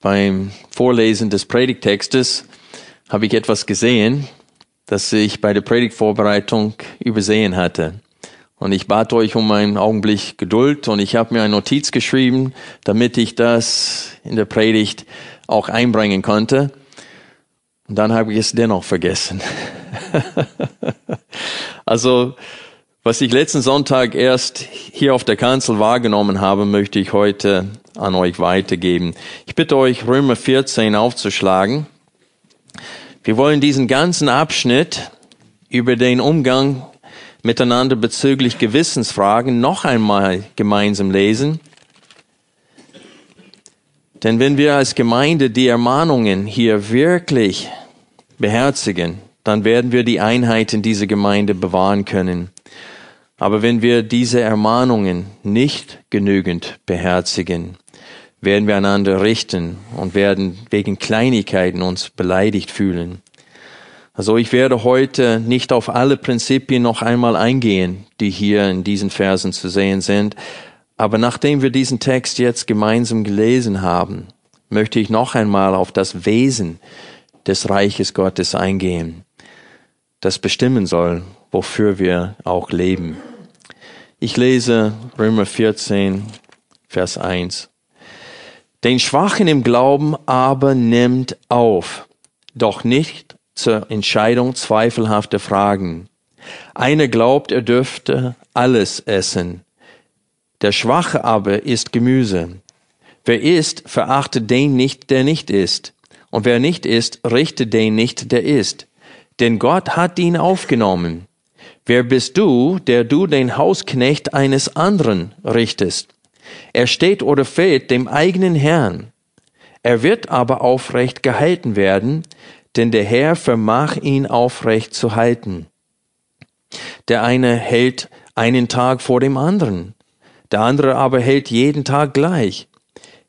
beim Vorlesen des Predigtextes habe ich etwas gesehen, das ich bei der Predigtvorbereitung übersehen hatte. Und ich bat euch um einen Augenblick Geduld und ich habe mir eine Notiz geschrieben, damit ich das in der Predigt auch einbringen konnte. Und dann habe ich es dennoch vergessen. also, was ich letzten Sonntag erst hier auf der Kanzel wahrgenommen habe, möchte ich heute an euch weitergeben. Ich bitte euch, Römer 14 aufzuschlagen. Wir wollen diesen ganzen Abschnitt über den Umgang miteinander bezüglich Gewissensfragen noch einmal gemeinsam lesen. Denn wenn wir als Gemeinde die Ermahnungen hier wirklich beherzigen, dann werden wir die Einheit in dieser Gemeinde bewahren können. Aber wenn wir diese Ermahnungen nicht genügend beherzigen, werden wir einander richten und werden wegen Kleinigkeiten uns beleidigt fühlen. Also ich werde heute nicht auf alle Prinzipien noch einmal eingehen, die hier in diesen Versen zu sehen sind, aber nachdem wir diesen Text jetzt gemeinsam gelesen haben, möchte ich noch einmal auf das Wesen des Reiches Gottes eingehen, das bestimmen soll, wofür wir auch leben. Ich lese Römer 14, Vers 1. Den Schwachen im Glauben aber nimmt auf, doch nicht zur Entscheidung zweifelhafter Fragen. Einer glaubt, er dürfte alles essen. Der Schwache aber isst Gemüse. Wer isst, verachtet den nicht, der nicht isst. Und wer nicht isst, richtet den nicht, der isst. Denn Gott hat ihn aufgenommen. Wer bist du, der du den Hausknecht eines anderen richtest? Er steht oder fällt dem eigenen Herrn. Er wird aber aufrecht gehalten werden, denn der Herr vermag ihn aufrecht zu halten. Der eine hält einen Tag vor dem anderen, der andere aber hält jeden Tag gleich.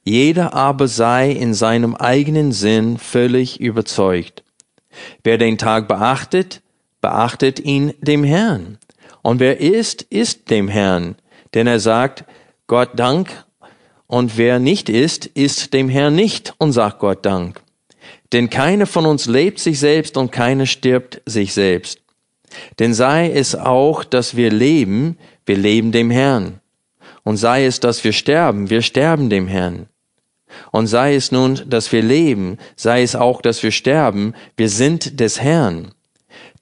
Jeder aber sei in seinem eigenen Sinn völlig überzeugt. Wer den Tag beachtet, beachtet ihn dem Herrn. Und wer ist, ist dem Herrn. Denn er sagt, Gott Dank. Und wer nicht ist, ist dem Herrn nicht und sagt Gott Dank. Denn keiner von uns lebt sich selbst und keiner stirbt sich selbst. Denn sei es auch, dass wir leben, wir leben dem Herrn. Und sei es, dass wir sterben, wir sterben dem Herrn. Und sei es nun, dass wir leben, sei es auch, dass wir sterben, wir sind des Herrn.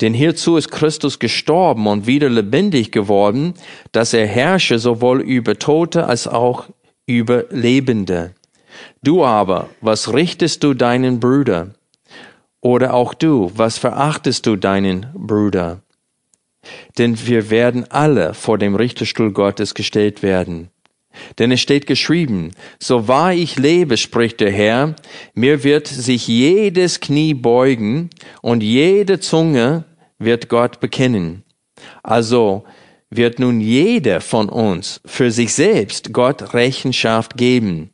Denn hierzu ist Christus gestorben und wieder lebendig geworden, dass er herrsche sowohl über Tote als auch über Lebende. Du aber, was richtest du deinen Bruder? Oder auch du, was verachtest du deinen Bruder? Denn wir werden alle vor dem Richterstuhl Gottes gestellt werden. Denn es steht geschrieben, so wahr ich lebe, spricht der Herr, mir wird sich jedes Knie beugen und jede Zunge wird Gott bekennen. Also wird nun jeder von uns für sich selbst Gott Rechenschaft geben.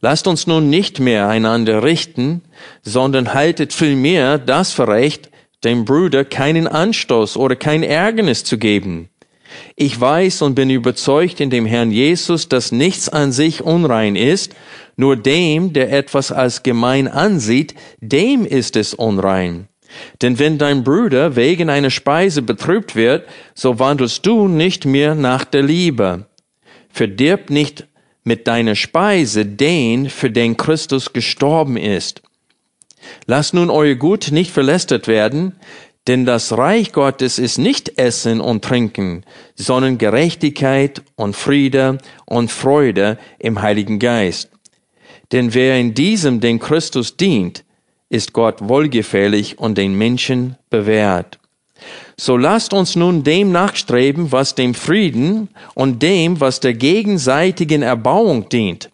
Lasst uns nun nicht mehr einander richten, sondern haltet vielmehr das für recht, dem Bruder keinen Anstoß oder kein Ärgernis zu geben. Ich weiß und bin überzeugt in dem Herrn Jesus, dass nichts an sich unrein ist, nur dem, der etwas als gemein ansieht, dem ist es unrein. Denn wenn dein Bruder wegen einer Speise betrübt wird, so wandelst du nicht mehr nach der Liebe. Verdirb nicht mit deiner Speise den, für den Christus gestorben ist. Lass nun euer Gut nicht verlästert werden, denn das Reich Gottes ist nicht Essen und Trinken, sondern Gerechtigkeit und Friede und Freude im Heiligen Geist. Denn wer in diesem den Christus dient, ist Gott wohlgefällig und den Menschen bewährt. So lasst uns nun dem nachstreben, was dem Frieden und dem, was der gegenseitigen Erbauung dient.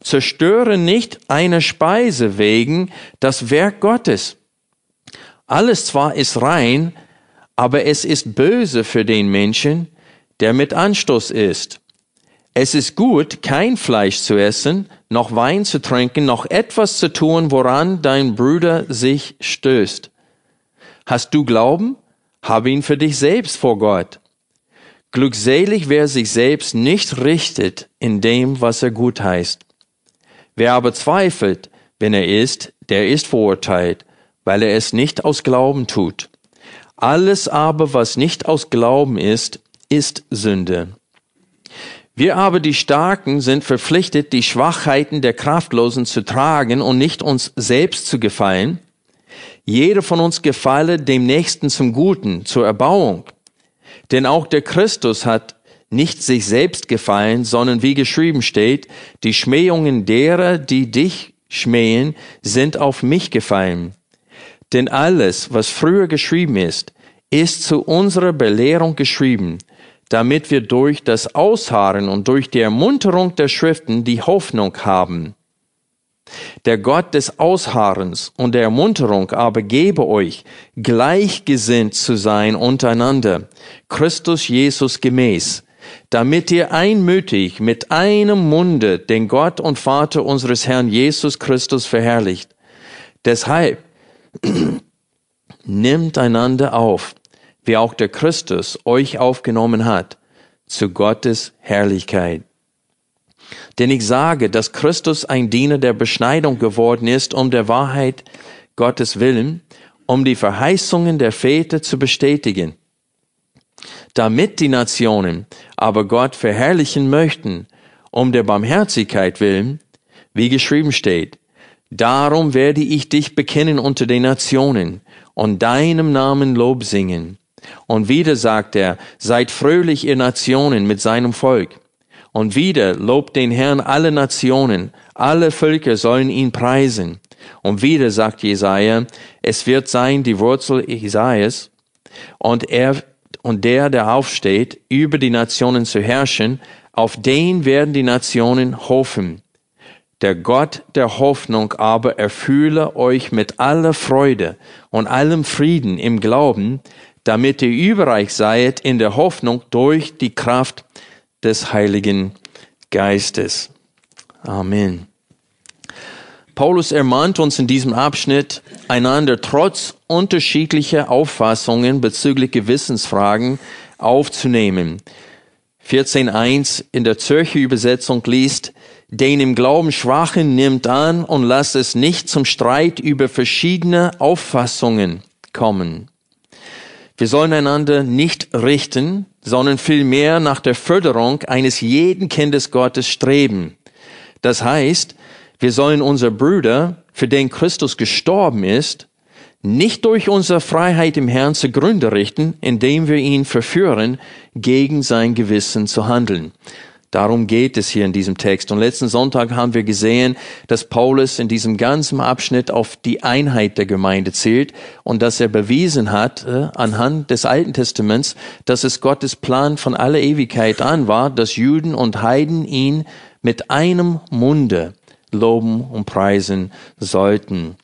Zerstöre nicht einer Speise wegen das Werk Gottes. Alles zwar ist rein, aber es ist böse für den Menschen, der mit Anstoß ist. Es ist gut, kein Fleisch zu essen, noch Wein zu trinken, noch etwas zu tun, woran dein Bruder sich stößt. Hast du Glauben? Habe ihn für dich selbst vor Gott. Glückselig, wer sich selbst nicht richtet in dem, was er gut heißt. Wer aber zweifelt, wenn er ist, der ist verurteilt, weil er es nicht aus Glauben tut. Alles aber, was nicht aus Glauben ist, ist Sünde. Wir aber, die Starken, sind verpflichtet, die Schwachheiten der Kraftlosen zu tragen und nicht uns selbst zu gefallen. Jeder von uns gefalle dem Nächsten zum Guten, zur Erbauung. Denn auch der Christus hat nicht sich selbst gefallen, sondern wie geschrieben steht, die Schmähungen derer, die dich schmähen, sind auf mich gefallen. Denn alles, was früher geschrieben ist, ist zu unserer Belehrung geschrieben, damit wir durch das Ausharren und durch die Ermunterung der Schriften die Hoffnung haben. Der Gott des Ausharrens und der Ermunterung aber gebe euch, gleichgesinnt zu sein untereinander, Christus Jesus gemäß, damit ihr einmütig mit einem Munde den Gott und Vater unseres Herrn Jesus Christus verherrlicht. Deshalb nimmt einander auf, wie auch der Christus euch aufgenommen hat, zu Gottes Herrlichkeit. Denn ich sage, dass Christus ein Diener der Beschneidung geworden ist, um der Wahrheit Gottes willen, um die Verheißungen der Väter zu bestätigen, damit die Nationen aber Gott verherrlichen möchten, um der Barmherzigkeit willen, wie geschrieben steht, Darum werde ich dich bekennen unter den Nationen und deinem Namen Lob singen. Und wieder sagt er, seid fröhlich ihr Nationen mit seinem Volk. Und wieder lobt den Herrn alle Nationen, alle Völker sollen ihn preisen. Und wieder sagt Jesaja, es wird sein die Wurzel Isaias und er, und der, der aufsteht, über die Nationen zu herrschen, auf den werden die Nationen hoffen. Der Gott der Hoffnung aber erfülle euch mit aller Freude und allem Frieden im Glauben, damit ihr überreich seid in der Hoffnung durch die Kraft des Heiligen Geistes. Amen. Paulus ermahnt uns in diesem Abschnitt, einander trotz unterschiedlicher Auffassungen bezüglich Gewissensfragen aufzunehmen. 14.1 in der Zürcher Übersetzung liest, den im Glauben Schwachen nimmt an und lasst es nicht zum Streit über verschiedene Auffassungen kommen. Wir sollen einander nicht richten, sondern vielmehr nach der Förderung eines jeden Kindes Gottes streben. Das heißt, wir sollen unsere Brüder, für den Christus gestorben ist, nicht durch unsere Freiheit im Herrn zugrunde richten, indem wir ihn verführen, gegen sein Gewissen zu handeln. Darum geht es hier in diesem Text. Und letzten Sonntag haben wir gesehen, dass Paulus in diesem ganzen Abschnitt auf die Einheit der Gemeinde zählt und dass er bewiesen hat, äh, anhand des Alten Testaments, dass es Gottes Plan von aller Ewigkeit an war, dass Juden und Heiden ihn mit einem Munde loben und preisen sollten.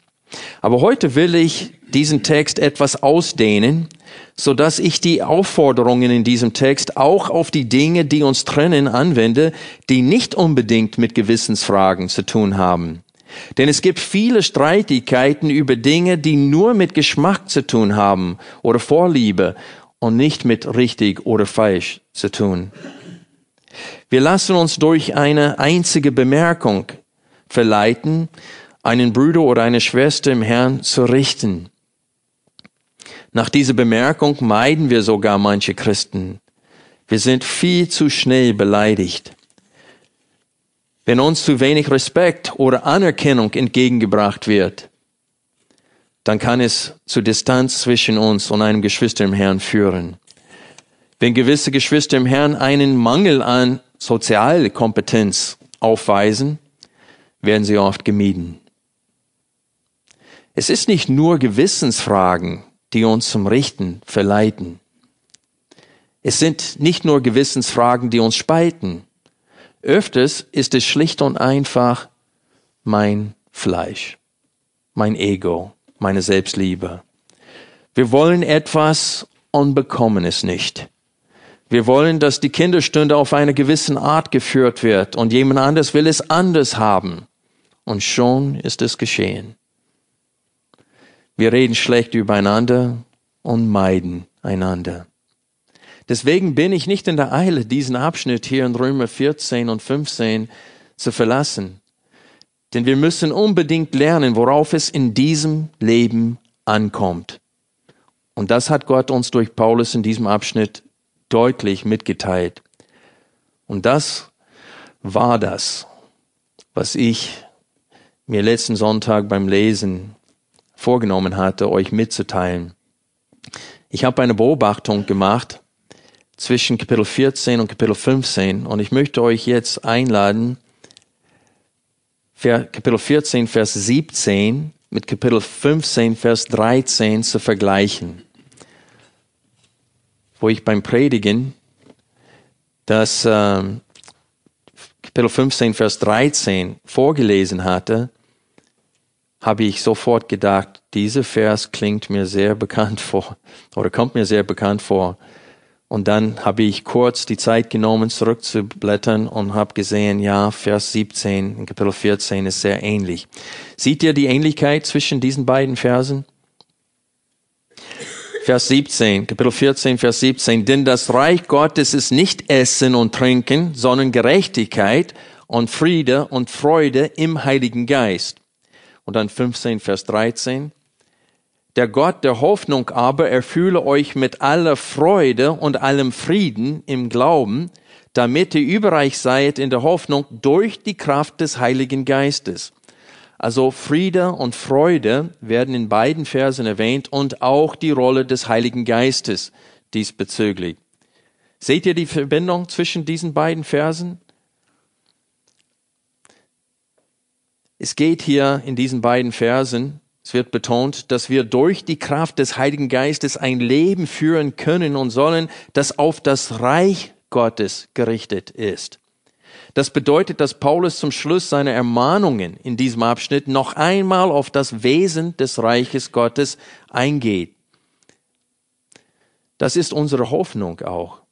Aber heute will ich diesen Text etwas ausdehnen, so dass ich die Aufforderungen in diesem Text auch auf die Dinge, die uns trennen, anwende, die nicht unbedingt mit Gewissensfragen zu tun haben. Denn es gibt viele Streitigkeiten über Dinge, die nur mit Geschmack zu tun haben oder Vorliebe und nicht mit richtig oder falsch zu tun. Wir lassen uns durch eine einzige Bemerkung verleiten, einen Bruder oder eine Schwester im Herrn zu richten. Nach dieser Bemerkung meiden wir sogar manche Christen. Wir sind viel zu schnell beleidigt. Wenn uns zu wenig Respekt oder Anerkennung entgegengebracht wird, dann kann es zu Distanz zwischen uns und einem Geschwister im Herrn führen. Wenn gewisse Geschwister im Herrn einen Mangel an Sozialkompetenz aufweisen, werden sie oft gemieden. Es ist nicht nur Gewissensfragen, die uns zum Richten verleiten. Es sind nicht nur Gewissensfragen, die uns spalten, Öfters ist es schlicht und einfach mein Fleisch, mein Ego, meine Selbstliebe. Wir wollen etwas und bekommen es nicht. Wir wollen, dass die Kinderstunde auf eine gewisse Art geführt wird und jemand anderes will es anders haben. Und schon ist es geschehen. Wir reden schlecht übereinander und meiden einander. Deswegen bin ich nicht in der Eile, diesen Abschnitt hier in Römer 14 und 15 zu verlassen. Denn wir müssen unbedingt lernen, worauf es in diesem Leben ankommt. Und das hat Gott uns durch Paulus in diesem Abschnitt deutlich mitgeteilt. Und das war das, was ich mir letzten Sonntag beim Lesen vorgenommen hatte, euch mitzuteilen. Ich habe eine Beobachtung gemacht zwischen Kapitel 14 und Kapitel 15 und ich möchte euch jetzt einladen, Kapitel 14, Vers 17 mit Kapitel 15, Vers 13 zu vergleichen wo ich beim Predigen das äh, Kapitel 15, Vers 13 vorgelesen hatte, habe ich sofort gedacht, dieser Vers klingt mir sehr bekannt vor oder kommt mir sehr bekannt vor. Und dann habe ich kurz die Zeit genommen, zurückzublättern und habe gesehen, ja, Vers 17 in Kapitel 14 ist sehr ähnlich. Seht ihr die Ähnlichkeit zwischen diesen beiden Versen? Vers 17, Kapitel 14, Vers 17. Denn das Reich Gottes ist nicht Essen und Trinken, sondern Gerechtigkeit und Friede und Freude im Heiligen Geist. Und dann 15, Vers 13. Der Gott der Hoffnung aber erfülle euch mit aller Freude und allem Frieden im Glauben, damit ihr überreich seid in der Hoffnung durch die Kraft des Heiligen Geistes. Also Friede und Freude werden in beiden Versen erwähnt und auch die Rolle des Heiligen Geistes diesbezüglich. Seht ihr die Verbindung zwischen diesen beiden Versen? Es geht hier in diesen beiden Versen, es wird betont, dass wir durch die Kraft des Heiligen Geistes ein Leben führen können und sollen, das auf das Reich Gottes gerichtet ist. Das bedeutet, dass Paulus zum Schluss seiner Ermahnungen in diesem Abschnitt noch einmal auf das Wesen des Reiches Gottes eingeht. Das ist unsere Hoffnung auch.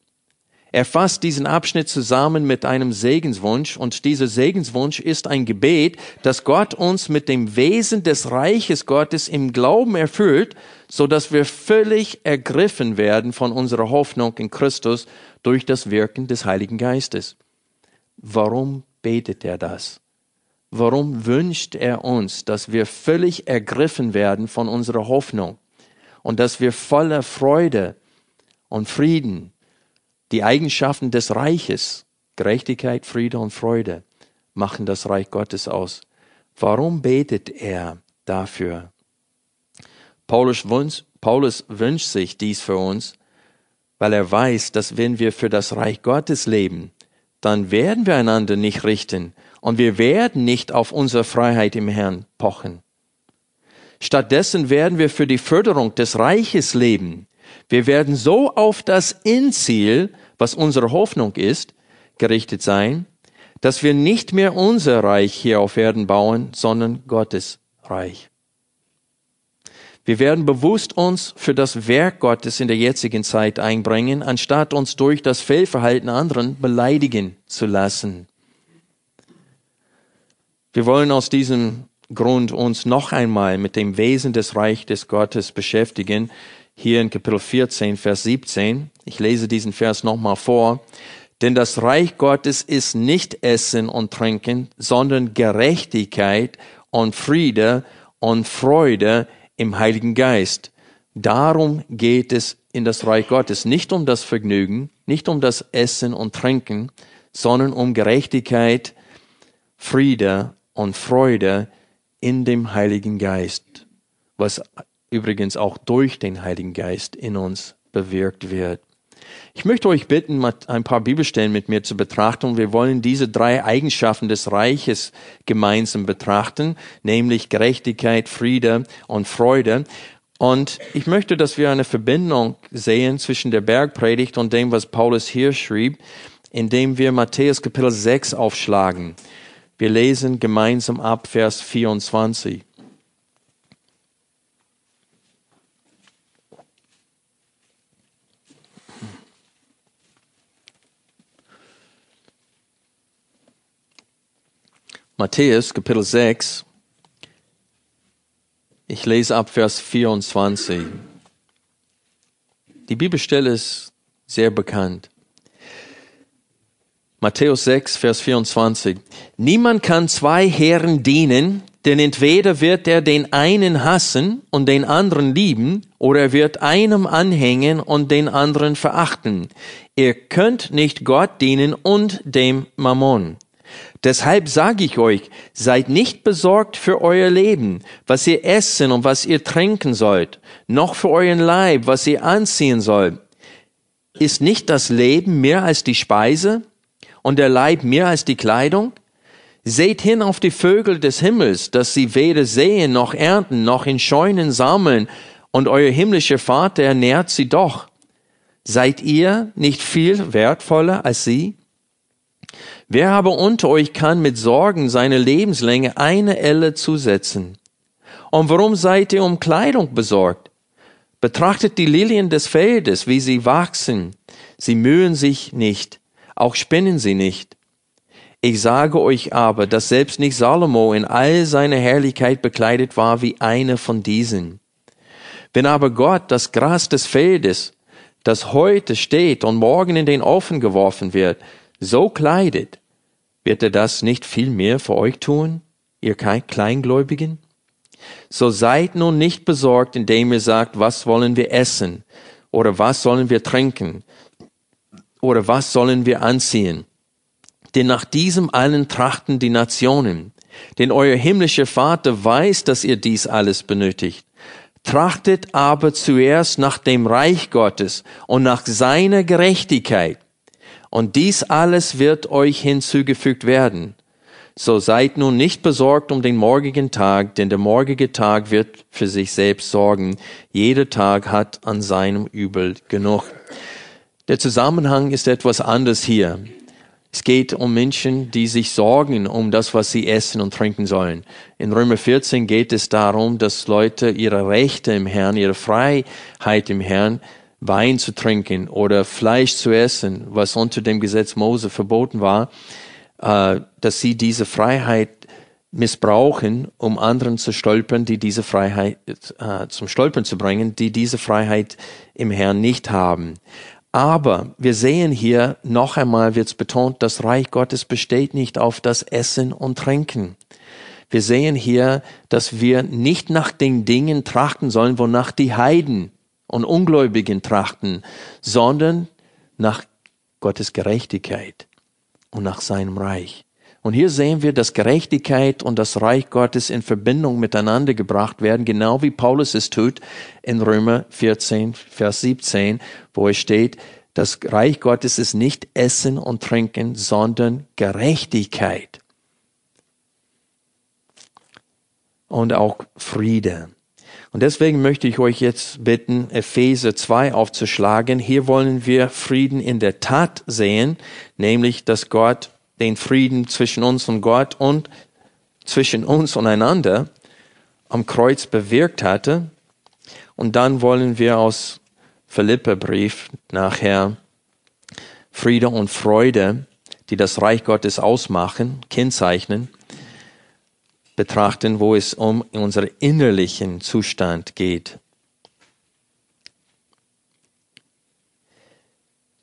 Er fasst diesen Abschnitt zusammen mit einem Segenswunsch und dieser Segenswunsch ist ein Gebet, dass Gott uns mit dem Wesen des Reiches Gottes im Glauben erfüllt, so dass wir völlig ergriffen werden von unserer Hoffnung in Christus durch das Wirken des Heiligen Geistes. Warum betet er das? Warum wünscht er uns, dass wir völlig ergriffen werden von unserer Hoffnung und dass wir voller Freude und Frieden die Eigenschaften des Reiches, Gerechtigkeit, Friede und Freude, machen das Reich Gottes aus? Warum betet er dafür? Paulus wünscht, Paulus wünscht sich dies für uns, weil er weiß, dass wenn wir für das Reich Gottes leben, dann werden wir einander nicht richten und wir werden nicht auf unsere Freiheit im Herrn pochen. Stattdessen werden wir für die Förderung des Reiches leben. Wir werden so auf das Endziel, was unsere Hoffnung ist, gerichtet sein, dass wir nicht mehr unser Reich hier auf Erden bauen, sondern Gottes Reich. Wir werden bewusst uns für das Werk Gottes in der jetzigen Zeit einbringen, anstatt uns durch das Fehlverhalten anderen beleidigen zu lassen. Wir wollen aus diesem Grund uns noch einmal mit dem Wesen des Reich des Gottes beschäftigen. Hier in Kapitel 14, Vers 17. Ich lese diesen Vers nochmal vor. Denn das Reich Gottes ist nicht Essen und Trinken, sondern Gerechtigkeit und Friede und Freude im Heiligen Geist. Darum geht es in das Reich Gottes. Nicht um das Vergnügen, nicht um das Essen und Trinken, sondern um Gerechtigkeit, Friede und Freude in dem Heiligen Geist, was übrigens auch durch den Heiligen Geist in uns bewirkt wird. Ich möchte euch bitten, ein paar Bibelstellen mit mir zu betrachten. Wir wollen diese drei Eigenschaften des Reiches gemeinsam betrachten, nämlich Gerechtigkeit, Friede und Freude. Und ich möchte, dass wir eine Verbindung sehen zwischen der Bergpredigt und dem, was Paulus hier schrieb indem wir Matthäus Kapitel 6 aufschlagen. Wir lesen gemeinsam ab Vers 24. Matthäus Kapitel 6. Ich lese ab Vers 24. Die Bibelstelle ist sehr bekannt. Matthäus 6, Vers 24. Niemand kann zwei Herren dienen, denn entweder wird er den einen hassen und den anderen lieben, oder er wird einem anhängen und den anderen verachten. Ihr könnt nicht Gott dienen und dem Mammon. Deshalb sage ich euch, seid nicht besorgt für euer Leben, was ihr essen und was ihr trinken sollt, noch für euren Leib, was ihr anziehen sollt. Ist nicht das Leben mehr als die Speise und der Leib mehr als die Kleidung? Seht hin auf die Vögel des Himmels, dass sie weder säen noch ernten, noch in Scheunen sammeln, und euer himmlischer Vater ernährt sie doch. Seid ihr nicht viel wertvoller als sie? Wer aber unter euch kann mit Sorgen seine Lebenslänge eine Elle zusetzen? Und warum seid ihr um Kleidung besorgt? Betrachtet die Lilien des Feldes, wie sie wachsen. Sie mühen sich nicht, auch spinnen sie nicht. Ich sage euch aber, dass selbst nicht Salomo in all seiner Herrlichkeit bekleidet war wie eine von diesen. Wenn aber Gott das Gras des Feldes, das heute steht und morgen in den Ofen geworfen wird, so kleidet, wird er das nicht viel mehr für euch tun, ihr Kleingläubigen? So seid nun nicht besorgt, indem ihr sagt, was wollen wir essen oder was sollen wir trinken oder was sollen wir anziehen? Denn nach diesem allen trachten die Nationen. Denn euer himmlischer Vater weiß, dass ihr dies alles benötigt. Trachtet aber zuerst nach dem Reich Gottes und nach seiner Gerechtigkeit und dies alles wird euch hinzugefügt werden. So seid nun nicht besorgt um den morgigen Tag, denn der morgige Tag wird für sich selbst sorgen. Jeder Tag hat an seinem Übel genug. Der Zusammenhang ist etwas anders hier. Es geht um Menschen, die sich sorgen um das, was sie essen und trinken sollen. In Römer 14 geht es darum, dass Leute ihre Rechte im Herrn, ihre Freiheit im Herrn Wein zu trinken oder Fleisch zu essen, was unter dem Gesetz Mose verboten war, äh, dass sie diese Freiheit missbrauchen, um anderen zu stolpern, die diese Freiheit äh, zum Stolpern zu bringen, die diese Freiheit im Herrn nicht haben. Aber wir sehen hier noch einmal wird es betont, das Reich Gottes besteht nicht auf das Essen und Trinken. Wir sehen hier, dass wir nicht nach den Dingen trachten sollen, wonach die Heiden und Ungläubigen trachten, sondern nach Gottes Gerechtigkeit und nach seinem Reich. Und hier sehen wir, dass Gerechtigkeit und das Reich Gottes in Verbindung miteinander gebracht werden, genau wie Paulus es tut in Römer 14, Vers 17, wo es steht, das Reich Gottes ist nicht Essen und Trinken, sondern Gerechtigkeit und auch Friede. Und deswegen möchte ich euch jetzt bitten, Epheser 2 aufzuschlagen. Hier wollen wir Frieden in der Tat sehen, nämlich, dass Gott den Frieden zwischen uns und Gott und zwischen uns und einander am Kreuz bewirkt hatte. Und dann wollen wir aus Philipperbrief nachher Friede und Freude, die das Reich Gottes ausmachen, kennzeichnen betrachten, wo es um unseren innerlichen Zustand geht.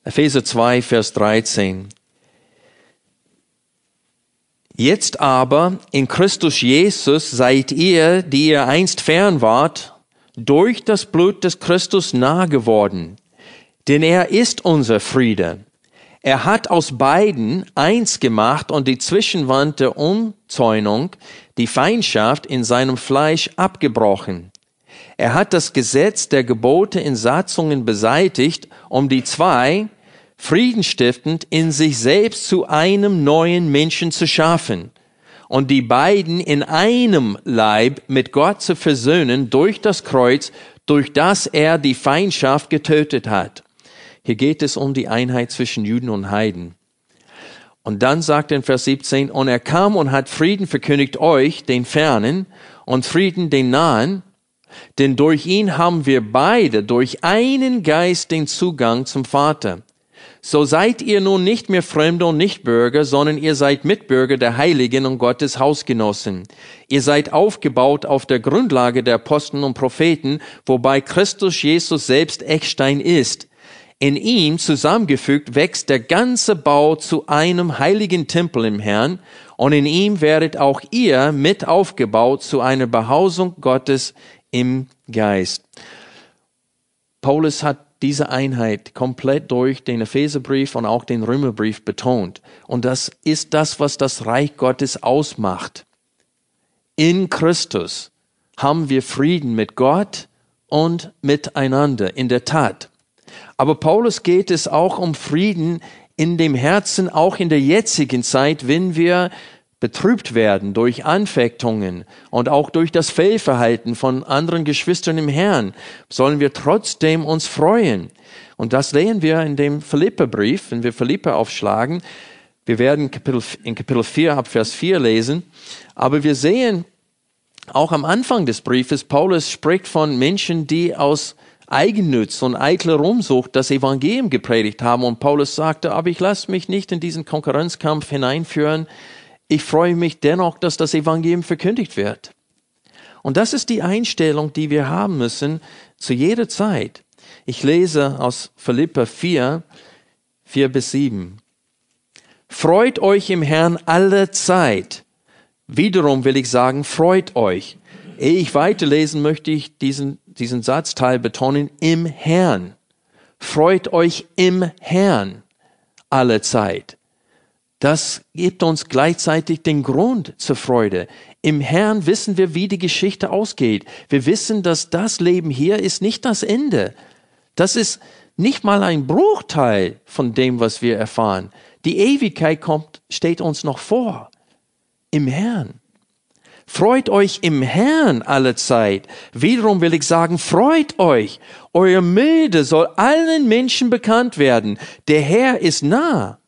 Epheser 2, Vers 13. Jetzt aber in Christus Jesus seid ihr, die ihr einst fern wart, durch das Blut des Christus nahe geworden. Denn er ist unser Friede er hat aus beiden eins gemacht und die Zwischenwand der Umzäunung, die Feindschaft in seinem Fleisch abgebrochen. Er hat das Gesetz der Gebote in Satzungen beseitigt, um die zwei friedenstiftend in sich selbst zu einem neuen Menschen zu schaffen und die beiden in einem Leib mit Gott zu versöhnen durch das Kreuz, durch das er die Feindschaft getötet hat. Hier geht es um die Einheit zwischen Juden und Heiden. Und dann sagt er in Vers 17, und er kam und hat Frieden verkündigt euch, den Fernen, und Frieden den Nahen, denn durch ihn haben wir beide durch einen Geist den Zugang zum Vater. So seid ihr nun nicht mehr Fremde und Nichtbürger, sondern ihr seid Mitbürger der Heiligen und Gottes Hausgenossen. Ihr seid aufgebaut auf der Grundlage der Aposteln und Propheten, wobei Christus Jesus selbst Eckstein ist. In ihm zusammengefügt wächst der ganze Bau zu einem heiligen Tempel im Herrn, und in ihm werdet auch ihr mit aufgebaut zu einer Behausung Gottes im Geist. Paulus hat diese Einheit komplett durch den Epheserbrief und auch den Römerbrief betont. Und das ist das, was das Reich Gottes ausmacht. In Christus haben wir Frieden mit Gott und miteinander, in der Tat. Aber Paulus geht es auch um Frieden in dem Herzen, auch in der jetzigen Zeit, wenn wir betrübt werden durch Anfechtungen und auch durch das Fehlverhalten von anderen Geschwistern im Herrn, sollen wir trotzdem uns freuen. Und das sehen wir in dem Philipperbrief, wenn wir Philippe aufschlagen. Wir werden in Kapitel 4 ab Vers 4 lesen. Aber wir sehen auch am Anfang des Briefes, Paulus spricht von Menschen, die aus Eigennutz und eitler Rumsucht das Evangelium gepredigt haben. Und Paulus sagte, aber ich lasse mich nicht in diesen Konkurrenzkampf hineinführen ich freue mich dennoch, dass das Evangelium verkündigt wird. Und das ist die Einstellung, die wir haben müssen zu jeder Zeit. Ich lese aus Philippa 4, 4 bis 7. Freut euch im Herrn alle Zeit. Wiederum will ich sagen, freut euch. Ehe ich weiterlesen, möchte ich diesen, diesen Satzteil betonen, im Herrn. Freut euch im Herrn alle Zeit. Das gibt uns gleichzeitig den Grund zur Freude. Im Herrn wissen wir, wie die Geschichte ausgeht. Wir wissen, dass das Leben hier ist nicht das Ende. Das ist nicht mal ein Bruchteil von dem, was wir erfahren. Die Ewigkeit kommt, steht uns noch vor. Im Herrn. Freut euch im Herrn alle Zeit. Wiederum will ich sagen, freut euch. Euer Milde soll allen Menschen bekannt werden. Der Herr ist nah.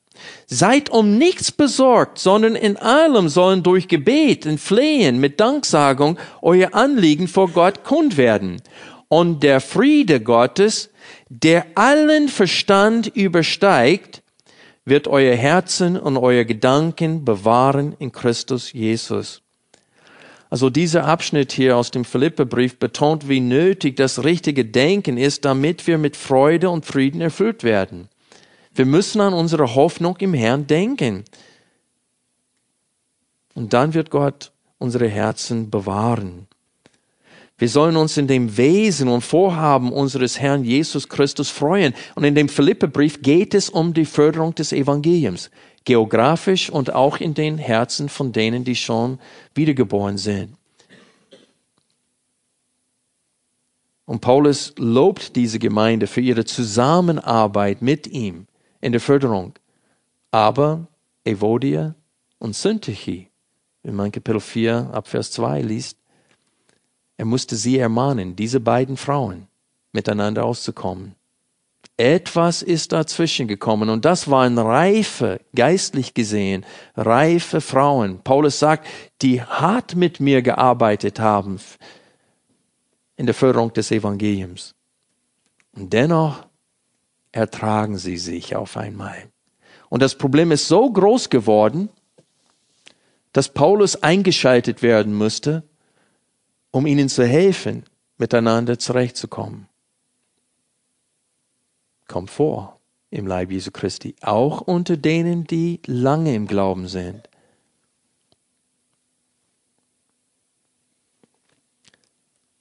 Seid um nichts besorgt, sondern in allem sollen durch Gebet und Flehen mit Danksagung euer Anliegen vor Gott kund werden. Und der Friede Gottes, der allen Verstand übersteigt, wird euer Herzen und euer Gedanken bewahren in Christus Jesus. Also dieser Abschnitt hier aus dem Philipperbrief betont, wie nötig das richtige Denken ist, damit wir mit Freude und Frieden erfüllt werden. Wir müssen an unsere Hoffnung im Herrn denken. Und dann wird Gott unsere Herzen bewahren. Wir sollen uns in dem Wesen und Vorhaben unseres Herrn Jesus Christus freuen. Und in dem Philippebrief geht es um die Förderung des Evangeliums, geografisch und auch in den Herzen von denen, die schon wiedergeboren sind. Und Paulus lobt diese Gemeinde für ihre Zusammenarbeit mit ihm in der Förderung. Aber Evodia und Syntyche, wenn man Kapitel 4 ab Vers 2 liest, er musste sie ermahnen, diese beiden Frauen miteinander auszukommen. Etwas ist dazwischen gekommen und das waren reife, geistlich gesehen, reife Frauen. Paulus sagt, die hart mit mir gearbeitet haben in der Förderung des Evangeliums. Und dennoch ertragen sie sich auf einmal. Und das Problem ist so groß geworden, dass Paulus eingeschaltet werden musste, um ihnen zu helfen, miteinander zurechtzukommen. Kommt vor im Leib Jesu Christi, auch unter denen, die lange im Glauben sind.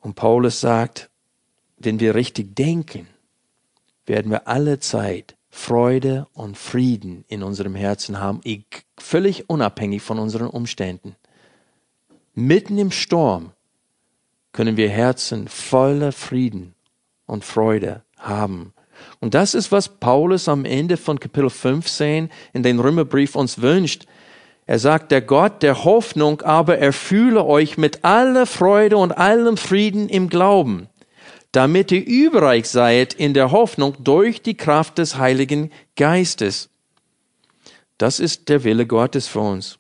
Und Paulus sagt, wenn wir richtig denken, werden wir alle Zeit Freude und Frieden in unserem Herzen haben, völlig unabhängig von unseren Umständen. Mitten im Sturm können wir Herzen voller Frieden und Freude haben. Und das ist, was Paulus am Ende von Kapitel 15 in den Römerbrief uns wünscht. Er sagt, der Gott der Hoffnung aber erfühle euch mit aller Freude und allem Frieden im Glauben damit ihr überreich seid in der Hoffnung durch die Kraft des Heiligen Geistes. Das ist der Wille Gottes für uns.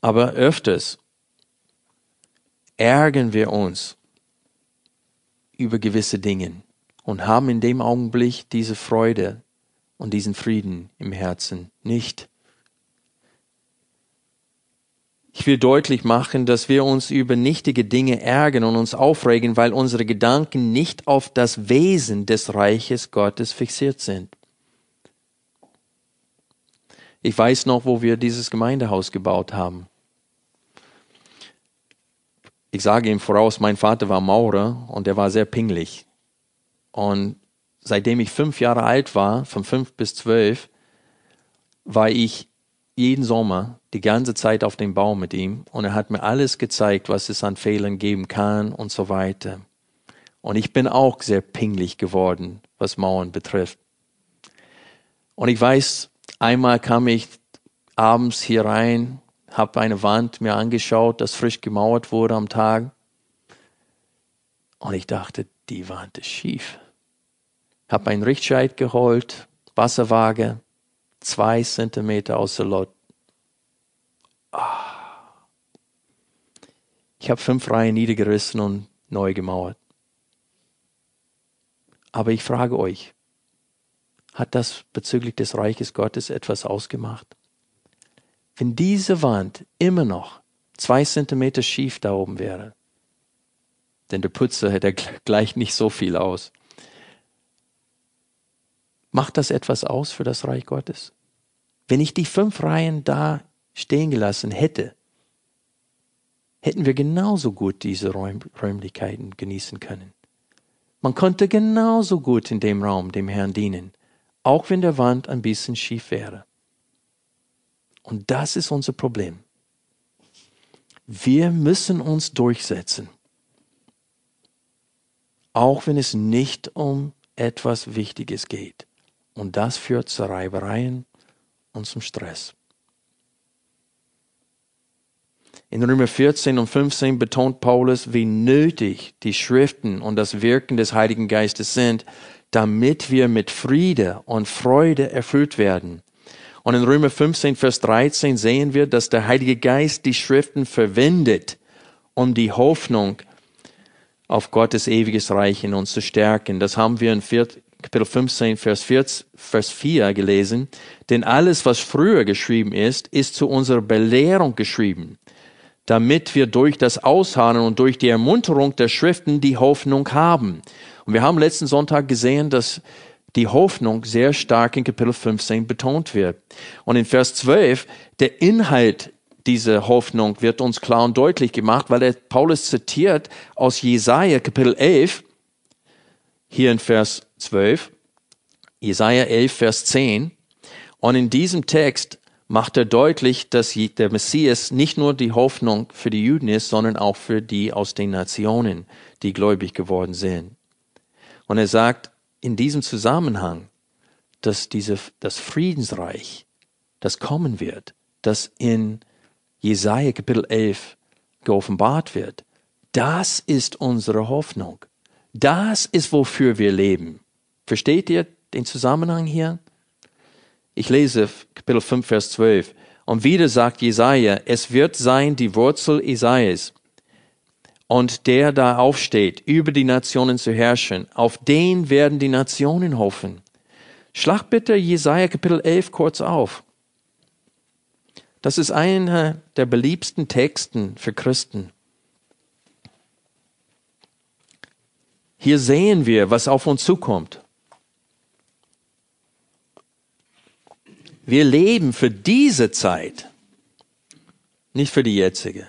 Aber öfters ärgern wir uns über gewisse Dinge und haben in dem Augenblick diese Freude und diesen Frieden im Herzen nicht. Ich will deutlich machen, dass wir uns über nichtige Dinge ärgern und uns aufregen, weil unsere Gedanken nicht auf das Wesen des Reiches Gottes fixiert sind. Ich weiß noch, wo wir dieses Gemeindehaus gebaut haben. Ich sage ihm voraus, mein Vater war Maurer und er war sehr pingelig. Und seitdem ich fünf Jahre alt war, von fünf bis zwölf, war ich jeden Sommer die ganze Zeit auf dem Bau mit ihm und er hat mir alles gezeigt, was es an Fehlern geben kann und so weiter. Und ich bin auch sehr pingelig geworden, was Mauern betrifft. Und ich weiß, einmal kam ich abends hier rein, habe eine Wand mir angeschaut, das frisch gemauert wurde am Tag. Und ich dachte, die Wand ist schief. Hab einen Richtscheit geholt, Wasserwaage, zwei Zentimeter aus der Lot. Ah. Ich habe fünf Reihen niedergerissen und neu gemauert. Aber ich frage euch, hat das bezüglich des Reiches Gottes etwas ausgemacht? Wenn diese Wand immer noch zwei Zentimeter schief da oben wäre, denn der Putzer hätte gleich nicht so viel aus. Macht das etwas aus für das Reich Gottes? Wenn ich die fünf Reihen da stehen gelassen hätte, hätten wir genauso gut diese Räum Räumlichkeiten genießen können. Man konnte genauso gut in dem Raum dem Herrn dienen, auch wenn der Wand ein bisschen schief wäre. Und das ist unser Problem. Wir müssen uns durchsetzen, auch wenn es nicht um etwas Wichtiges geht. Und das führt zu Reibereien und zum Stress. In Römer 14 und 15 betont Paulus, wie nötig die Schriften und das Wirken des Heiligen Geistes sind, damit wir mit Friede und Freude erfüllt werden. Und in Römer 15, Vers 13 sehen wir, dass der Heilige Geist die Schriften verwendet, um die Hoffnung auf Gottes ewiges Reich in uns zu stärken. Das haben wir in Kapitel 15, Vers 4, Vers 4 gelesen. Denn alles, was früher geschrieben ist, ist zu unserer Belehrung geschrieben, damit wir durch das Ausharren und durch die Ermunterung der Schriften die Hoffnung haben. Und wir haben letzten Sonntag gesehen, dass die Hoffnung sehr stark in Kapitel 15 betont wird. Und in Vers 12, der Inhalt dieser Hoffnung wird uns klar und deutlich gemacht, weil er Paulus zitiert aus Jesaja Kapitel 11, hier in Vers 12, Jesaja 11, Vers 10. Und in diesem Text macht er deutlich, dass der Messias nicht nur die Hoffnung für die Juden ist, sondern auch für die aus den Nationen, die gläubig geworden sind. Und er sagt in diesem Zusammenhang, dass diese, das Friedensreich, das kommen wird, das in Jesaja Kapitel 11 geoffenbart wird, das ist unsere Hoffnung. Das ist, wofür wir leben. Versteht ihr den Zusammenhang hier? Ich lese Kapitel 5, Vers 12. Und wieder sagt Jesaja, es wird sein die Wurzel Isaias und der da aufsteht, über die Nationen zu herrschen. Auf den werden die Nationen hoffen. Schlag bitte Jesaja Kapitel 11 kurz auf. Das ist einer der beliebsten Texten für Christen. Hier sehen wir, was auf uns zukommt. Wir leben für diese Zeit, nicht für die jetzige.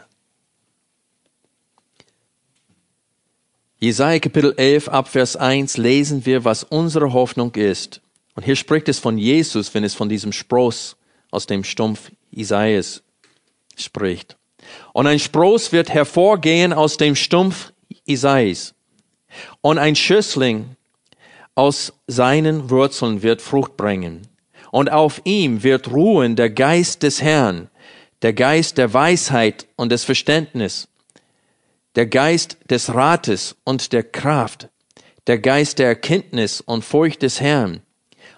Jesaja Kapitel 11 ab Vers 1 lesen wir, was unsere Hoffnung ist. Und hier spricht es von Jesus, wenn es von diesem Spross aus dem Stumpf Isaias spricht. Und ein Spross wird hervorgehen aus dem Stumpf Isaias. Und ein Schössling aus seinen Wurzeln wird Frucht bringen. Und auf ihm wird ruhen der Geist des Herrn, der Geist der Weisheit und des Verständnisses, der Geist des Rates und der Kraft, der Geist der Erkenntnis und Furcht des Herrn.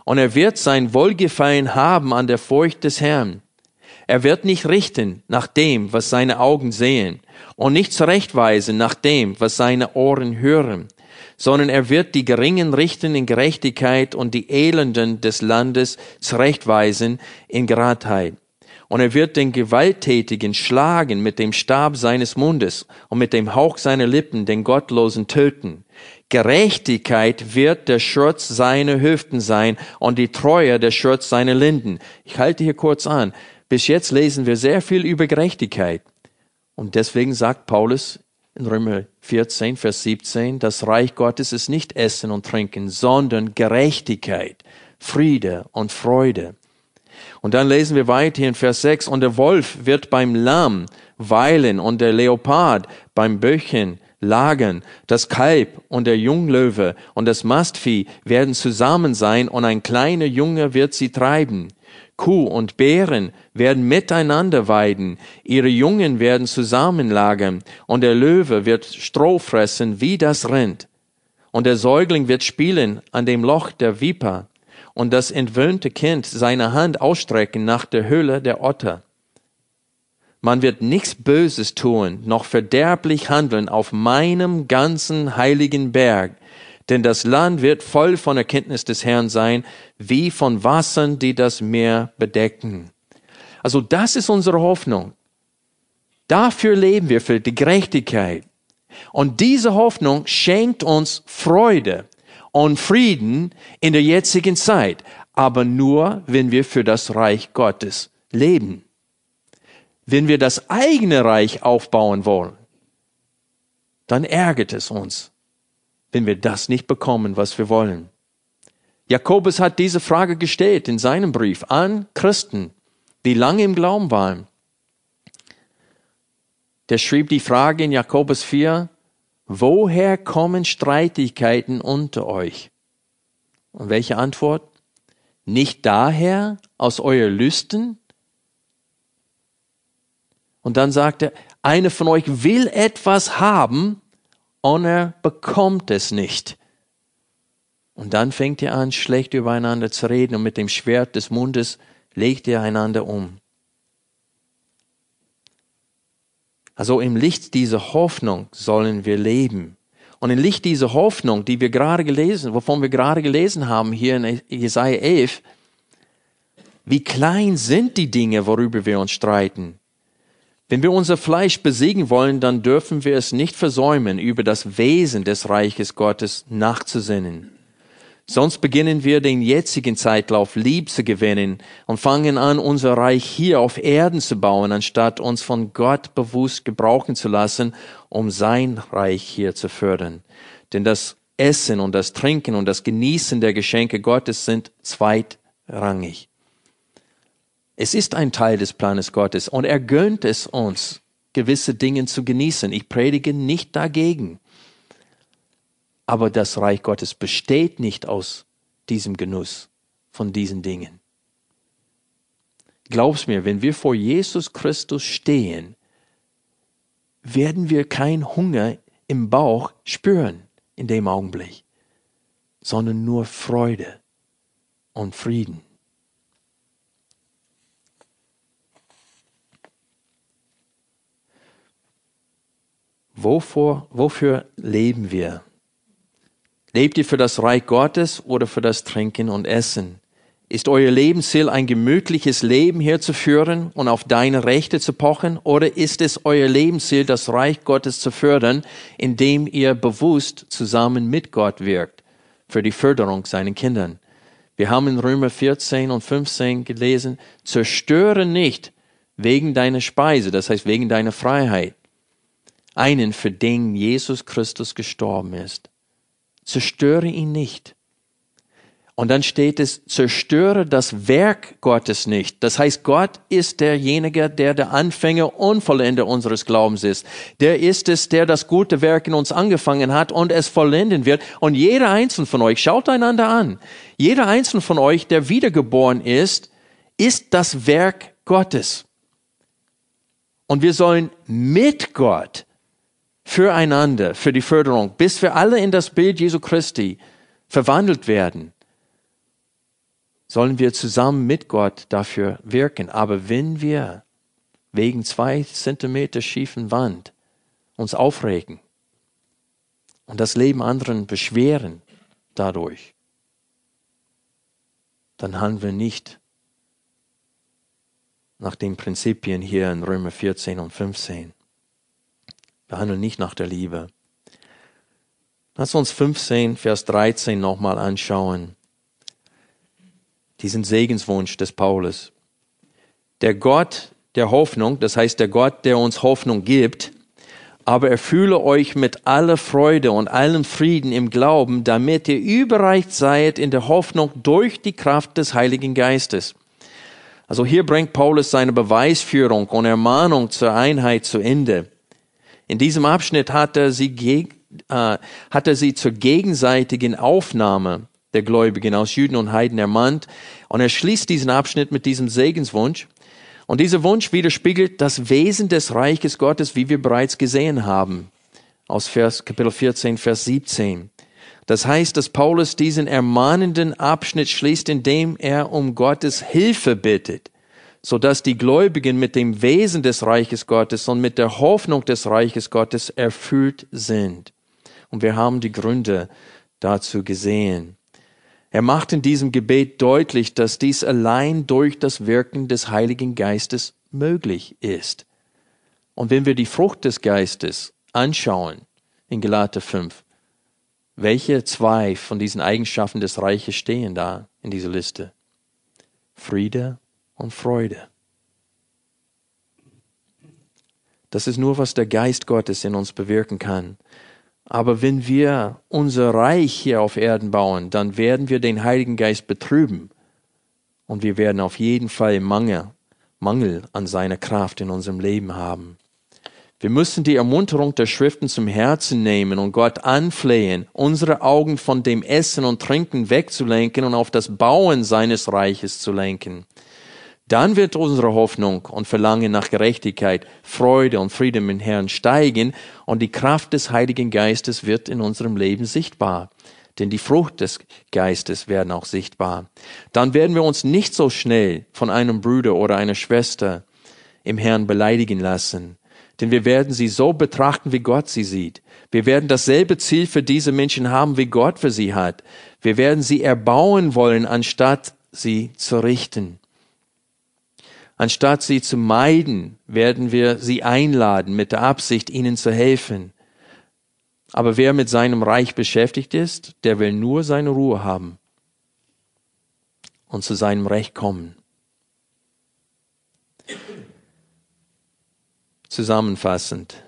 und er wird sein Wohlgefallen haben an der Furcht des Herrn. Er wird nicht richten nach dem, was seine Augen sehen, und nicht zurechtweisen nach dem, was seine Ohren hören, sondern er wird die Geringen richten in Gerechtigkeit und die Elenden des Landes zurechtweisen in Geradheit. Und er wird den Gewalttätigen schlagen mit dem Stab seines Mundes und mit dem Hauch seiner Lippen den Gottlosen töten. Gerechtigkeit wird der Schurz seiner Hüften sein und die Treue der Schurz seiner Linden. Ich halte hier kurz an. Bis jetzt lesen wir sehr viel über Gerechtigkeit. Und deswegen sagt Paulus in Römer 14, Vers 17, das Reich Gottes ist nicht Essen und Trinken, sondern Gerechtigkeit, Friede und Freude. Und dann lesen wir weiter in Vers 6, und der Wolf wird beim Lamm weilen und der Leopard beim Böchen lagern. Das Kalb und der Junglöwe und das Mastvieh werden zusammen sein und ein kleiner Junge wird sie treiben. Kuh und Bären werden miteinander weiden, ihre Jungen werden zusammenlagern, und der Löwe wird Stroh fressen wie das Rind. Und der Säugling wird spielen an dem Loch der Viper, und das entwöhnte Kind seine Hand ausstrecken nach der Höhle der Otter. Man wird nichts Böses tun, noch verderblich handeln auf meinem ganzen heiligen Berg, denn das Land wird voll von Erkenntnis des Herrn sein, wie von Wassern, die das Meer bedecken. Also das ist unsere Hoffnung. Dafür leben wir, für die Gerechtigkeit. Und diese Hoffnung schenkt uns Freude und Frieden in der jetzigen Zeit, aber nur, wenn wir für das Reich Gottes leben. Wenn wir das eigene Reich aufbauen wollen, dann ärgert es uns wenn wir das nicht bekommen, was wir wollen. Jakobus hat diese Frage gestellt in seinem Brief an Christen, die lange im Glauben waren. Der schrieb die Frage in Jakobus 4, woher kommen Streitigkeiten unter euch? Und welche Antwort? Nicht daher aus euer Lüsten? Und dann sagt er, eine von euch will etwas haben er bekommt es nicht. Und dann fängt er an, schlecht übereinander zu reden und mit dem Schwert des Mundes legt er einander um. Also im Licht dieser Hoffnung sollen wir leben. Und im Licht dieser Hoffnung, die wir gerade gelesen, wovon wir gerade gelesen haben hier in Jesaja 11, wie klein sind die Dinge, worüber wir uns streiten? Wenn wir unser Fleisch besiegen wollen, dann dürfen wir es nicht versäumen, über das Wesen des Reiches Gottes nachzusinnen. Sonst beginnen wir den jetzigen Zeitlauf lieb zu gewinnen und fangen an, unser Reich hier auf Erden zu bauen, anstatt uns von Gott bewusst gebrauchen zu lassen, um sein Reich hier zu fördern. Denn das Essen und das Trinken und das Genießen der Geschenke Gottes sind zweitrangig. Es ist ein Teil des Planes Gottes und er gönnt es uns, gewisse Dinge zu genießen. Ich predige nicht dagegen. Aber das Reich Gottes besteht nicht aus diesem Genuss von diesen Dingen. Glaub's mir, wenn wir vor Jesus Christus stehen, werden wir kein Hunger im Bauch spüren in dem Augenblick, sondern nur Freude und Frieden. Wovor, wofür leben wir? Lebt ihr für das Reich Gottes oder für das Trinken und Essen? Ist euer Lebensziel ein gemütliches Leben hier zu führen und auf deine Rechte zu pochen? Oder ist es euer Lebensziel, das Reich Gottes zu fördern, indem ihr bewusst zusammen mit Gott wirkt für die Förderung seiner Kindern? Wir haben in Römer 14 und 15 gelesen, zerstöre nicht wegen deiner Speise, das heißt wegen deiner Freiheit einen, für den Jesus Christus gestorben ist. Zerstöre ihn nicht. Und dann steht es, zerstöre das Werk Gottes nicht. Das heißt, Gott ist derjenige, der der Anfänger und Vollender unseres Glaubens ist. Der ist es, der das gute Werk in uns angefangen hat und es vollenden wird. Und jeder einzelne von euch, schaut einander an. Jeder einzelne von euch, der wiedergeboren ist, ist das Werk Gottes. Und wir sollen mit Gott füreinander, für die Förderung, bis wir alle in das Bild Jesu Christi verwandelt werden. sollen wir zusammen mit Gott dafür wirken. Aber wenn wir wegen zwei Zentimeter schiefen Wand uns aufregen und das Leben anderen beschweren dadurch, dann handeln wir nicht nach den Prinzipien hier in Römer 14 und 15. Wir handeln nicht nach der Liebe. Lass uns 15, Vers 13 nochmal anschauen. Diesen Segenswunsch des Paulus. Der Gott der Hoffnung, das heißt der Gott, der uns Hoffnung gibt, aber erfülle euch mit aller Freude und allem Frieden im Glauben, damit ihr überreicht seid in der Hoffnung durch die Kraft des Heiligen Geistes. Also hier bringt Paulus seine Beweisführung und Ermahnung zur Einheit zu Ende. In diesem Abschnitt hat er sie, äh, hat er sie zur gegenseitigen Aufnahme der Gläubigen aus Juden und Heiden ermahnt und er schließt diesen Abschnitt mit diesem Segenswunsch. Und dieser Wunsch widerspiegelt das Wesen des Reiches Gottes, wie wir bereits gesehen haben, aus Vers, Kapitel 14, Vers 17. Das heißt, dass Paulus diesen ermahnenden Abschnitt schließt, indem er um Gottes Hilfe bittet, so dass die Gläubigen mit dem Wesen des Reiches Gottes und mit der Hoffnung des Reiches Gottes erfüllt sind. Und wir haben die Gründe dazu gesehen. Er macht in diesem Gebet deutlich, dass dies allein durch das Wirken des Heiligen Geistes möglich ist. Und wenn wir die Frucht des Geistes anschauen in Galater 5, welche zwei von diesen Eigenschaften des Reiches stehen da in dieser Liste? Friede und Freude. Das ist nur, was der Geist Gottes in uns bewirken kann. Aber wenn wir unser Reich hier auf Erden bauen, dann werden wir den Heiligen Geist betrüben. Und wir werden auf jeden Fall Mangel, Mangel an seiner Kraft in unserem Leben haben. Wir müssen die Ermunterung der Schriften zum Herzen nehmen und Gott anflehen, unsere Augen von dem Essen und Trinken wegzulenken und auf das Bauen seines Reiches zu lenken. Dann wird unsere Hoffnung und Verlangen nach Gerechtigkeit, Freude und Frieden mit Herrn steigen und die Kraft des Heiligen Geistes wird in unserem Leben sichtbar. Denn die Frucht des Geistes werden auch sichtbar. Dann werden wir uns nicht so schnell von einem Bruder oder einer Schwester im Herrn beleidigen lassen. Denn wir werden sie so betrachten, wie Gott sie sieht. Wir werden dasselbe Ziel für diese Menschen haben, wie Gott für sie hat. Wir werden sie erbauen wollen, anstatt sie zu richten. Anstatt sie zu meiden, werden wir sie einladen mit der Absicht, ihnen zu helfen. Aber wer mit seinem Reich beschäftigt ist, der will nur seine Ruhe haben und zu seinem Recht kommen. Zusammenfassend.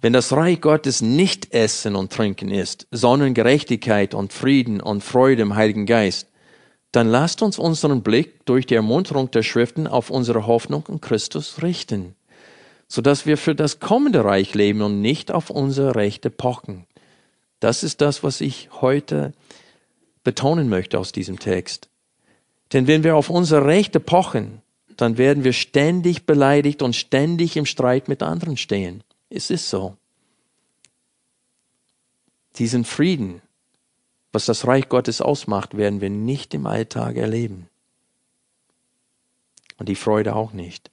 Wenn das Reich Gottes nicht Essen und Trinken ist, sondern Gerechtigkeit und Frieden und Freude im Heiligen Geist, dann lasst uns unseren Blick durch die Ermunterung der Schriften auf unsere Hoffnung in Christus richten, so dass wir für das kommende Reich leben und nicht auf unsere Rechte pochen. Das ist das, was ich heute betonen möchte aus diesem Text. Denn wenn wir auf unsere Rechte pochen, dann werden wir ständig beleidigt und ständig im Streit mit anderen stehen. Es ist so. Diesen Frieden, was das Reich Gottes ausmacht, werden wir nicht im Alltag erleben. Und die Freude auch nicht.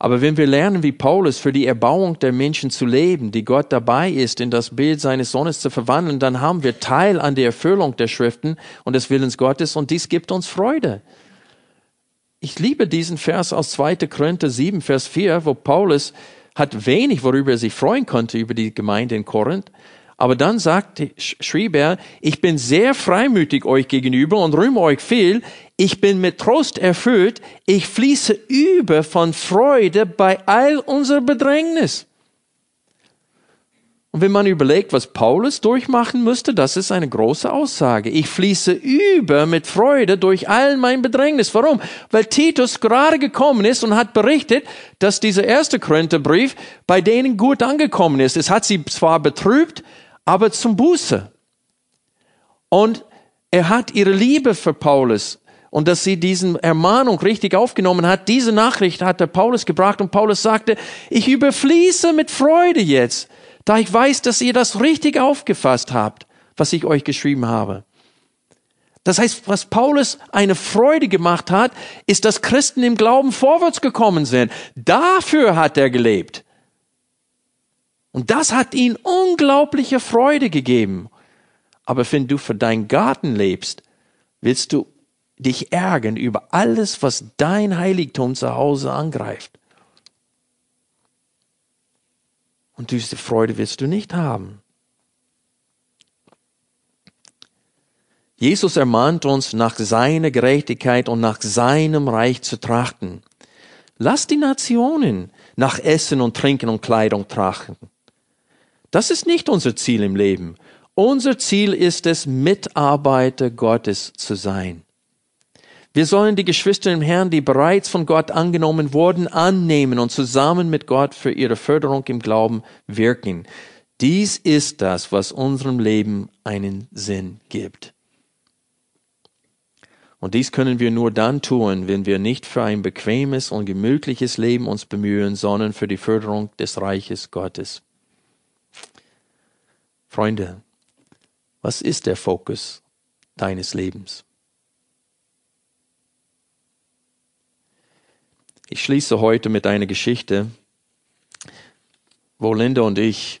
Aber wenn wir lernen, wie Paulus für die Erbauung der Menschen zu leben, die Gott dabei ist, in das Bild seines Sohnes zu verwandeln, dann haben wir Teil an der Erfüllung der Schriften und des Willens Gottes und dies gibt uns Freude. Ich liebe diesen Vers aus 2. Korinther 7, Vers 4, wo Paulus hat wenig, worüber er sich freuen konnte über die Gemeinde in Korinth, aber dann sagte, schrieb er, ich bin sehr freimütig euch gegenüber und rühme euch viel. Ich bin mit Trost erfüllt. Ich fließe über von Freude bei all unserer Bedrängnis. Und wenn man überlegt, was Paulus durchmachen müsste, das ist eine große Aussage. Ich fließe über mit Freude durch all mein Bedrängnis. Warum? Weil Titus gerade gekommen ist und hat berichtet, dass dieser erste Korintherbrief bei denen gut angekommen ist. Es hat sie zwar betrübt, aber zum Buße. Und er hat ihre Liebe für Paulus und dass sie diesen Ermahnung richtig aufgenommen hat, diese Nachricht hat der Paulus gebracht und Paulus sagte, ich überfließe mit Freude jetzt, da ich weiß, dass ihr das richtig aufgefasst habt, was ich euch geschrieben habe. Das heißt, was Paulus eine Freude gemacht hat, ist, dass Christen im Glauben vorwärts gekommen sind. Dafür hat er gelebt. Und das hat ihn unglaubliche Freude gegeben. Aber wenn du für deinen Garten lebst, willst du dich ärgern über alles, was dein Heiligtum zu Hause angreift. Und diese Freude willst du nicht haben. Jesus ermahnt uns, nach seiner Gerechtigkeit und nach seinem Reich zu trachten. Lass die Nationen nach Essen und Trinken und Kleidung trachten. Das ist nicht unser Ziel im Leben. Unser Ziel ist es, Mitarbeiter Gottes zu sein. Wir sollen die Geschwister im Herrn, die bereits von Gott angenommen wurden, annehmen und zusammen mit Gott für ihre Förderung im Glauben wirken. Dies ist das, was unserem Leben einen Sinn gibt. Und dies können wir nur dann tun, wenn wir nicht für ein bequemes und gemütliches Leben uns bemühen, sondern für die Förderung des Reiches Gottes. Freunde, was ist der Fokus deines Lebens? Ich schließe heute mit einer Geschichte, wo Linda und ich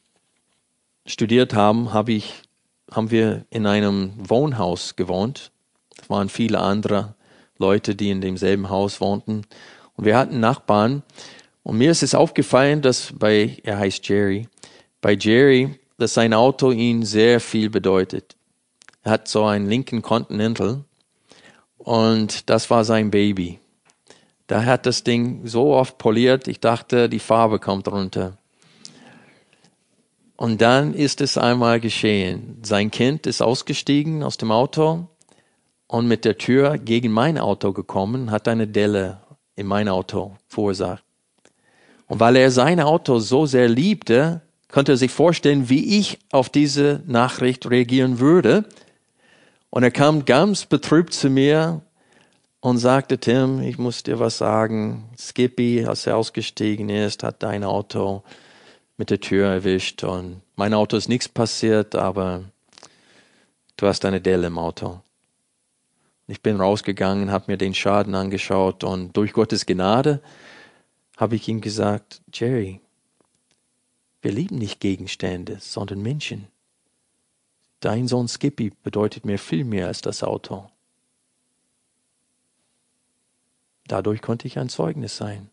studiert haben, habe ich, haben wir in einem Wohnhaus gewohnt es waren viele andere Leute, die in demselben Haus wohnten. Und wir hatten Nachbarn. Und mir ist es aufgefallen, dass bei, er heißt Jerry, bei Jerry, dass sein Auto ihn sehr viel bedeutet. Er hat so einen Lincoln Continental und das war sein Baby. Da hat das Ding so oft poliert, ich dachte, die Farbe kommt runter. Und dann ist es einmal geschehen. Sein Kind ist ausgestiegen aus dem Auto und mit der Tür gegen mein Auto gekommen, hat eine Delle in mein Auto verursacht. Und weil er sein Auto so sehr liebte, konnte er sich vorstellen, wie ich auf diese Nachricht reagieren würde. Und er kam ganz betrübt zu mir und sagte, Tim, ich muss dir was sagen. Skippy, als er ausgestiegen ist, hat dein Auto mit der Tür erwischt und mein Auto ist nichts passiert, aber du hast eine Delle im Auto. Ich bin rausgegangen, habe mir den Schaden angeschaut und durch Gottes Gnade habe ich ihm gesagt, Jerry, wir lieben nicht Gegenstände, sondern Menschen. Dein Sohn Skippy bedeutet mir viel mehr als das Auto. Dadurch konnte ich ein Zeugnis sein.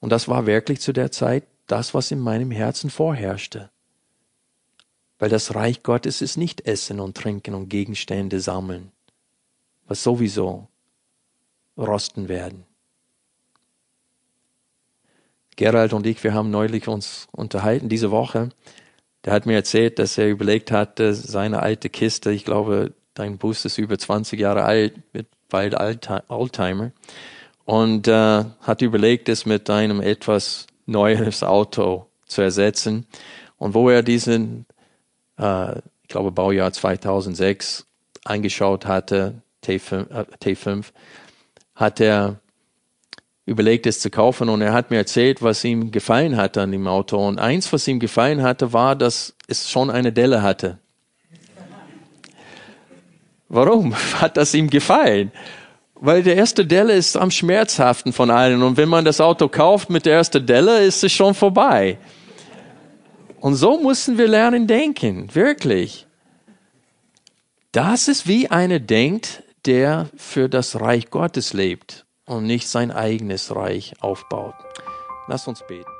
Und das war wirklich zu der Zeit das, was in meinem Herzen vorherrschte. Weil das Reich Gottes ist nicht Essen und Trinken und Gegenstände sammeln, was sowieso rosten werden. Gerald und ich, wir haben neulich uns unterhalten, diese Woche. Der hat mir erzählt, dass er überlegt hatte, seine alte Kiste, ich glaube, dein Bus ist über 20 Jahre alt, mit bald Oldtimer, und äh, hat überlegt, es mit einem etwas neueres Auto zu ersetzen. Und wo er diesen äh, ich glaube Baujahr 2006 eingeschaut hatte, T5, äh, T5, hat er überlegt, es zu kaufen und er hat mir erzählt, was ihm gefallen hatte an dem Auto. Und eins, was ihm gefallen hatte, war, dass es schon eine Delle hatte. Warum hat das ihm gefallen? Weil der erste Delle ist am schmerzhaften von allen. Und wenn man das Auto kauft mit der ersten Delle, ist es schon vorbei. Und so müssen wir lernen denken, wirklich. Das ist wie einer denkt, der für das Reich Gottes lebt und nicht sein eigenes Reich aufbaut. Lass uns beten.